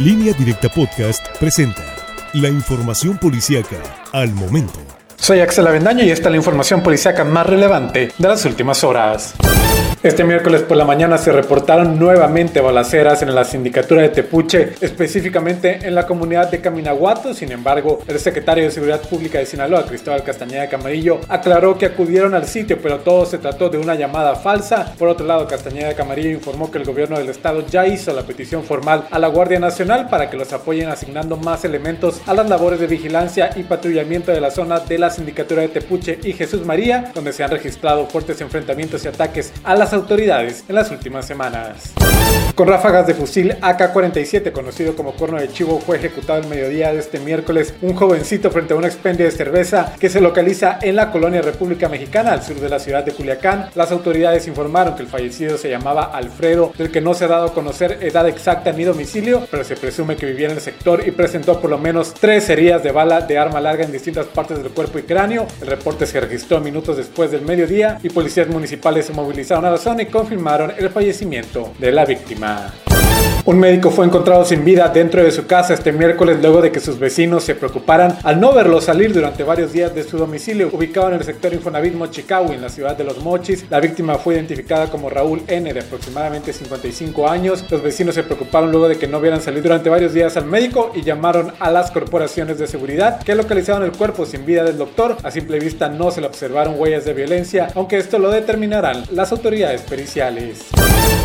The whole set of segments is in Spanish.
Línea Directa Podcast presenta la información policíaca al momento. Soy Axel Avendaño y esta es la información policíaca más relevante de las últimas horas. Este miércoles por la mañana se reportaron nuevamente balaceras en la sindicatura de Tepuche, específicamente en la comunidad de Caminaguato. Sin embargo, el secretario de Seguridad Pública de Sinaloa, Cristóbal Castañeda Camarillo, aclaró que acudieron al sitio, pero todo se trató de una llamada falsa. Por otro lado, Castañeda Camarillo informó que el gobierno del estado ya hizo la petición formal a la Guardia Nacional para que los apoyen asignando más elementos a las labores de vigilancia y patrullamiento de la zona de la sindicatura de Tepuche y Jesús María, donde se han registrado fuertes enfrentamientos y ataques a las autoridades en las últimas semanas. Con ráfagas de fusil AK-47, conocido como corno de chivo, fue ejecutado el mediodía de este miércoles un jovencito frente a un expendio de cerveza que se localiza en la colonia República Mexicana, al sur de la ciudad de Culiacán. Las autoridades informaron que el fallecido se llamaba Alfredo, del que no se ha dado a conocer edad exacta ni domicilio, pero se presume que vivía en el sector y presentó por lo menos tres heridas de bala de arma larga en distintas partes del cuerpo y cráneo. El reporte se registró minutos después del mediodía y policías municipales se movilizaron a la y confirmaron el fallecimiento de la víctima. Un médico fue encontrado sin vida dentro de su casa este miércoles luego de que sus vecinos se preocuparan al no verlo salir durante varios días de su domicilio ubicado en el sector Infonavit Mochicawi en la ciudad de Los Mochis. La víctima fue identificada como Raúl N de aproximadamente 55 años. Los vecinos se preocuparon luego de que no vieran salir durante varios días al médico y llamaron a las corporaciones de seguridad que localizaron el cuerpo sin vida del doctor. A simple vista no se le observaron huellas de violencia, aunque esto lo determinarán las autoridades periciales.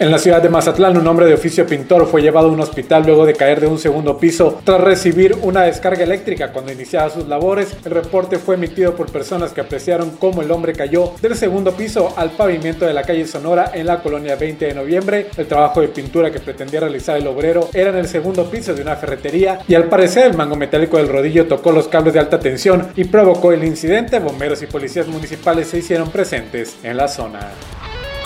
En la ciudad de Mazatlán, un hombre de oficio pintor fue llevado a un hospital luego de caer de un segundo piso tras recibir una descarga eléctrica cuando iniciaba sus labores. El reporte fue emitido por personas que apreciaron cómo el hombre cayó del segundo piso al pavimento de la calle Sonora en la colonia 20 de noviembre. El trabajo de pintura que pretendía realizar el obrero era en el segundo piso de una ferretería y al parecer el mango metálico del rodillo tocó los cables de alta tensión y provocó el incidente. Bomberos y policías municipales se hicieron presentes en la zona.